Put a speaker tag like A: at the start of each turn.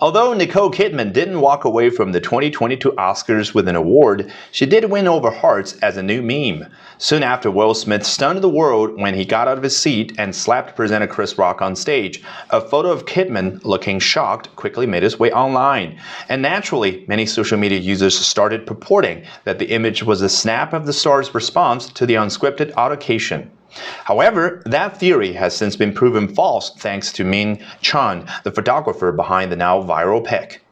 A: Although Nicole Kidman didn't walk away from the 2022 Oscars with an award, she did win over hearts as a new meme. Soon after, Will Smith stunned the world when he got out of his seat and slapped presenter Chris Rock on stage. A photo of Kidman looking shocked quickly made its way online. And naturally, many social media users started purporting that the image was a snap of the star's response to the unscripted altercation. However, that theory has since been proven false thanks to Myung Chun, the photographer behind the now viral pic.